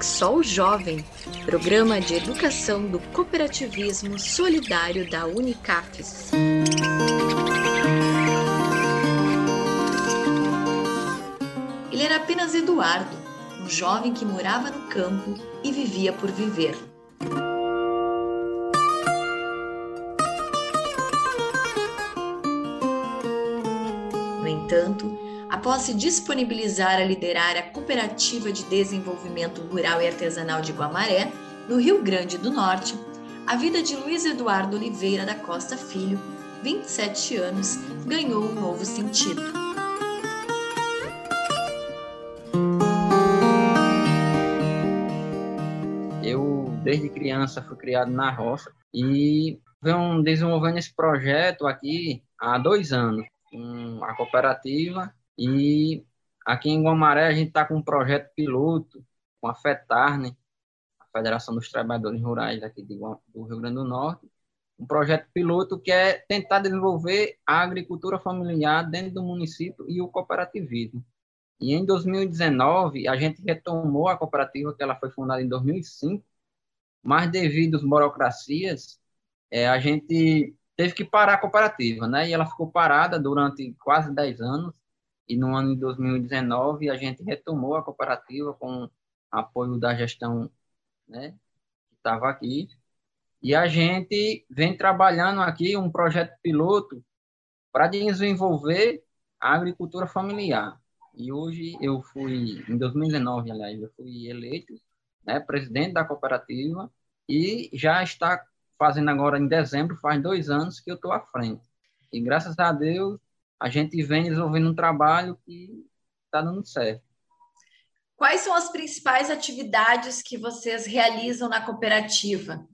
Exol Jovem, programa de educação do cooperativismo solidário da Unicafes. Ele era apenas Eduardo, um jovem que morava no campo e vivia por viver. Se disponibilizar a liderar a Cooperativa de Desenvolvimento Rural e Artesanal de Guamaré, no Rio Grande do Norte, a vida de Luiz Eduardo Oliveira da Costa Filho, 27 anos, ganhou um novo sentido. Eu, desde criança, fui criado na roça e venho desenvolvendo esse projeto aqui há dois anos, a cooperativa e aqui em Guamaré a gente está com um projeto piloto com a FETARNE, a Federação dos Trabalhadores Rurais aqui do Rio Grande do Norte, um projeto piloto que é tentar desenvolver a agricultura familiar dentro do município e o cooperativismo. E em 2019 a gente retomou a cooperativa que ela foi fundada em 2005, mas devido às burocracias, é, a gente teve que parar a cooperativa, né? E ela ficou parada durante quase 10 anos e no ano de 2019 a gente retomou a cooperativa com apoio da gestão né, que estava aqui. E a gente vem trabalhando aqui um projeto piloto para desenvolver a agricultura familiar. E hoje eu fui, em 2019, aliás, eu fui eleito né, presidente da cooperativa e já está fazendo agora em dezembro, faz dois anos que eu estou à frente. E graças a Deus a gente vem desenvolvendo um trabalho que está dando certo. Quais são as principais atividades que vocês realizam na cooperativa?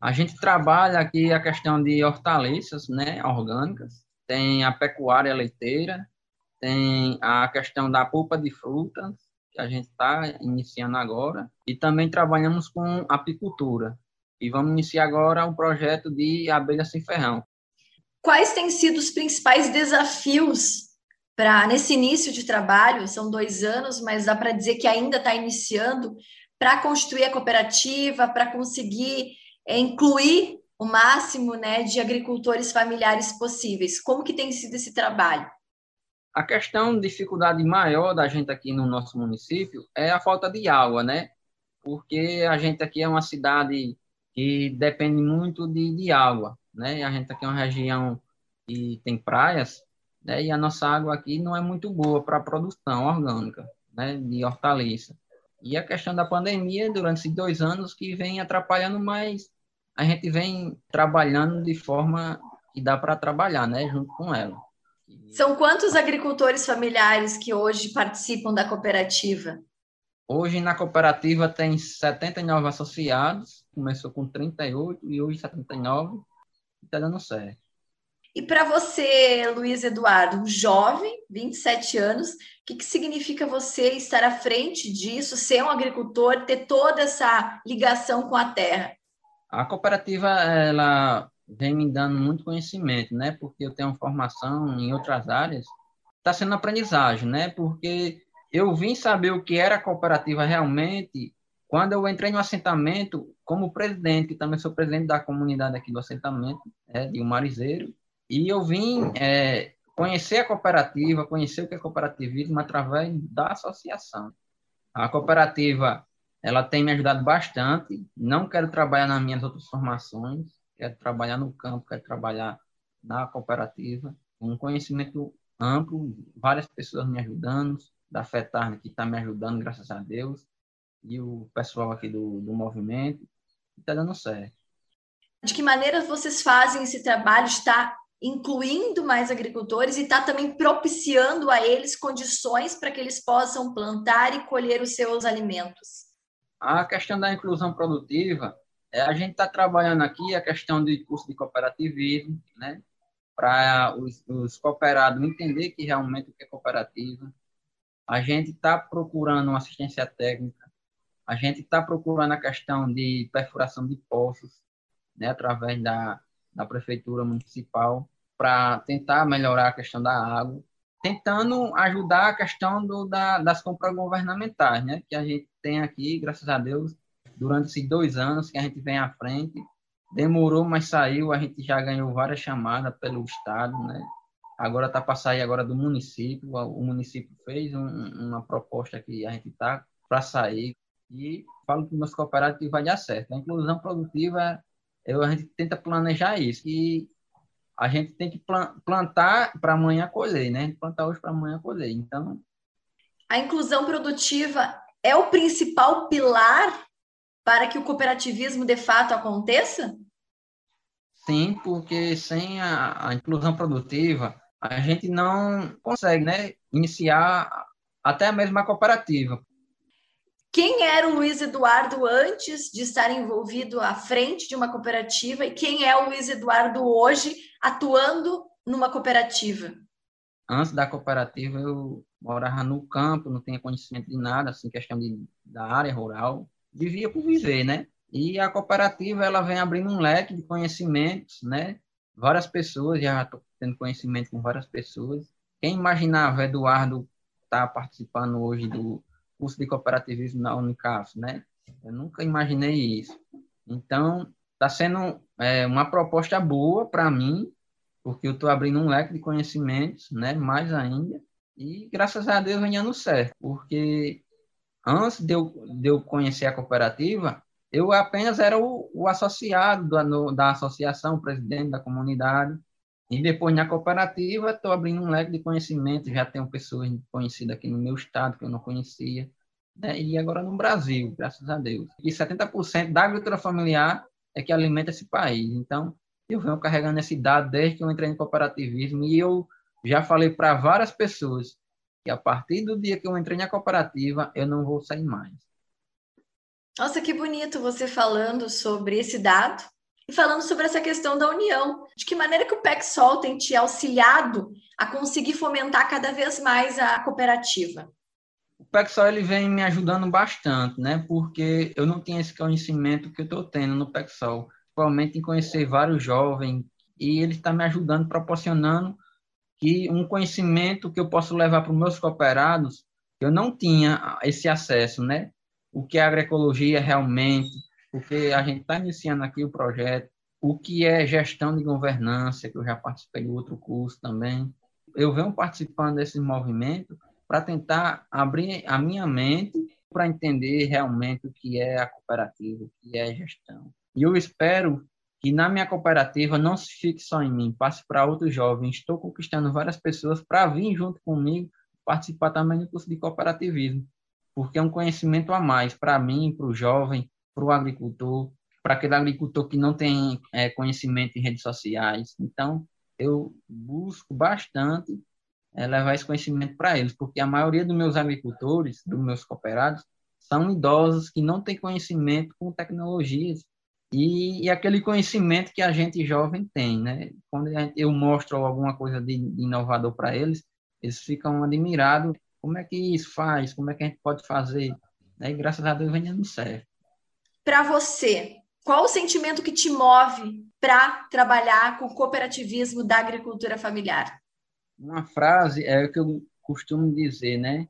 A gente trabalha aqui a questão de hortaliças, né, orgânicas, tem a pecuária leiteira, tem a questão da polpa de frutas, que a gente está iniciando agora, e também trabalhamos com apicultura. E vamos iniciar agora um projeto de abelha sem ferrão, Quais têm sido os principais desafios para nesse início de trabalho? São dois anos, mas dá para dizer que ainda está iniciando para construir a cooperativa, para conseguir é, incluir o máximo né, de agricultores familiares possíveis. Como que tem sido esse trabalho? A questão, dificuldade maior da gente aqui no nosso município é a falta de água, né? Porque a gente aqui é uma cidade que depende muito de, de água né? E a gente aqui é uma região que tem praias, né? E a nossa água aqui não é muito boa para a produção orgânica, né? De hortaliça. E a questão da pandemia, durante esses dois anos, que vem atrapalhando, mas a gente vem trabalhando de forma que dá para trabalhar, né? Junto com ela. São quantos agricultores familiares que hoje participam da cooperativa? Hoje na cooperativa tem 79 associados, começou com 38 e hoje 79 está dando certo. E para você, Luiz Eduardo, um jovem, 27 anos, o que, que significa você estar à frente disso, ser um agricultor, ter toda essa ligação com a terra? A cooperativa, ela vem me dando muito conhecimento, né? Porque eu tenho formação em outras áreas. Está sendo aprendizagem, né? Porque eu vim saber o que era a cooperativa realmente quando eu entrei no assentamento, como presidente, também sou presidente da comunidade aqui do assentamento, é, de Umarizeiro, e eu vim é, conhecer a cooperativa, conhecer o que é cooperativismo através da associação. A cooperativa, ela tem me ajudado bastante, não quero trabalhar nas minhas outras formações, quero trabalhar no campo, quero trabalhar na cooperativa, um conhecimento amplo, várias pessoas me ajudando, da FETARN que está me ajudando, graças a Deus, e o pessoal aqui do, do movimento, está dando certo. De que maneira vocês fazem esse trabalho? Está incluindo mais agricultores e está também propiciando a eles condições para que eles possam plantar e colher os seus alimentos? A questão da inclusão produtiva, é, a gente está trabalhando aqui a questão do curso de cooperativismo, né? para os, os cooperados entender que realmente o que é cooperativa. A gente está procurando uma assistência técnica a gente está procurando a questão de perfuração de poços, né, através da, da prefeitura municipal, para tentar melhorar a questão da água, tentando ajudar a questão do, da, das compras governamentais, né, que a gente tem aqui, graças a Deus, durante esses dois anos que a gente vem à frente. Demorou, mas saiu. A gente já ganhou várias chamadas pelo Estado, né? Agora está para sair agora do município. O município fez um, uma proposta que a gente está para sair. E falo que meus cooperativos vai dar certo. A inclusão produtiva, eu, a gente tenta planejar isso. E a gente tem que plantar para amanhã colher, né? Plantar hoje para amanhã colher. Então. A inclusão produtiva é o principal pilar para que o cooperativismo de fato aconteça? Sim, porque sem a, a inclusão produtiva, a gente não consegue né, iniciar até a mesma cooperativa. Quem era o Luiz Eduardo antes de estar envolvido à frente de uma cooperativa e quem é o Luiz Eduardo hoje atuando numa cooperativa? Antes da cooperativa, eu morava no campo, não tinha conhecimento de nada, assim, questão de, da área rural. Vivia por viver, né? E a cooperativa, ela vem abrindo um leque de conhecimentos, né? Várias pessoas, já estou tendo conhecimento com várias pessoas. Quem imaginava Eduardo estar tá participando hoje do curso de cooperativismo na Unicaf, né? Eu nunca imaginei isso. Então, está sendo é, uma proposta boa para mim, porque eu estou abrindo um leque de conhecimentos, né? Mais ainda. E graças a Deus vem dando certo, porque antes de eu, de eu conhecer a cooperativa, eu apenas era o, o associado da, no, da associação, presidente da comunidade. E depois na cooperativa, estou abrindo um leque de conhecimento, já tenho pessoas conhecidas aqui no meu estado que eu não conhecia, né? e agora no Brasil, graças a Deus. E 70% da agricultura familiar é que alimenta esse país. Então, eu venho carregando esse dado desde que eu entrei no cooperativismo e eu já falei para várias pessoas que a partir do dia que eu entrei na cooperativa, eu não vou sair mais. Nossa, que bonito você falando sobre esse dado e falando sobre essa questão da união. De que maneira que o PECSOL tem te auxiliado a conseguir fomentar cada vez mais a cooperativa? O PECSOL ele vem me ajudando bastante, né? Porque eu não tinha esse conhecimento que eu estou tendo no PECSOL, principalmente em conhecer vários jovens, e ele está me ajudando, proporcionando que um conhecimento que eu posso levar para os meus cooperados, eu não tinha esse acesso, né? O que é agroecologia realmente, porque a gente está iniciando aqui o projeto, o que é gestão de governança, que eu já participei de outro curso também. Eu venho participando desse movimento para tentar abrir a minha mente para entender realmente o que é a cooperativa, o que é gestão. E eu espero que na minha cooperativa não se fique só em mim, passe para outros jovens. Estou conquistando várias pessoas para vir junto comigo participar também do curso de cooperativismo, porque é um conhecimento a mais para mim, para o jovem, para o agricultor, para aquele agricultor que não tem é, conhecimento em redes sociais. Então, eu busco bastante é, levar esse conhecimento para eles, porque a maioria dos meus agricultores, dos meus cooperados, são idosos que não têm conhecimento com tecnologias e, e aquele conhecimento que a gente jovem tem, né? Quando eu mostro alguma coisa de, de inovador para eles, eles ficam admirados. Como é que isso faz? Como é que a gente pode fazer? E graças a Deus vem dando certo para você, qual o sentimento que te move para trabalhar com o cooperativismo da agricultura familiar? Uma frase é o que eu costumo dizer, né?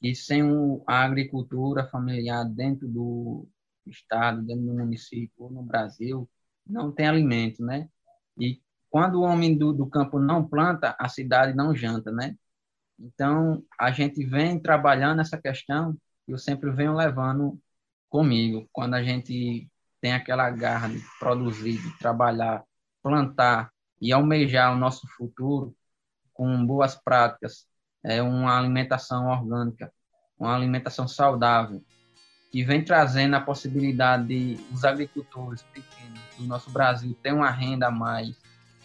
Que sem a agricultura familiar dentro do estado, dentro do município no Brasil, não tem alimento, né? E quando o homem do, do campo não planta, a cidade não janta, né? Então, a gente vem trabalhando essa questão, eu sempre venho levando comigo, quando a gente tem aquela garra de produzir, de trabalhar, plantar e almejar o nosso futuro com boas práticas, é uma alimentação orgânica, uma alimentação saudável, que vem trazendo a possibilidade de os agricultores pequenos do nosso Brasil ter uma renda a mais,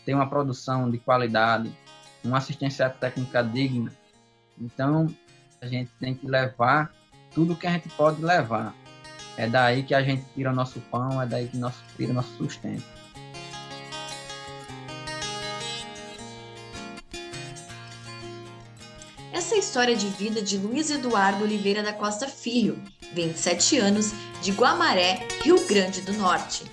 ter uma produção de qualidade, uma assistência técnica digna. Então, a gente tem que levar tudo que a gente pode levar é daí que a gente tira nosso pão, é daí que nós tira nosso sustento. Essa é a história de vida de Luiz Eduardo Oliveira da Costa Filho, 27 anos, de Guamaré, Rio Grande do Norte.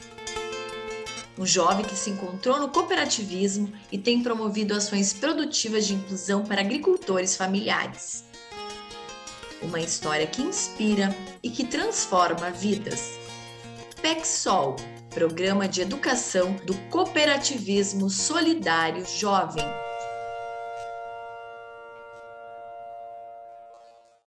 Um jovem que se encontrou no cooperativismo e tem promovido ações produtivas de inclusão para agricultores familiares. Uma história que inspira e que transforma vidas. PECSOL, Programa de Educação do Cooperativismo Solidário Jovem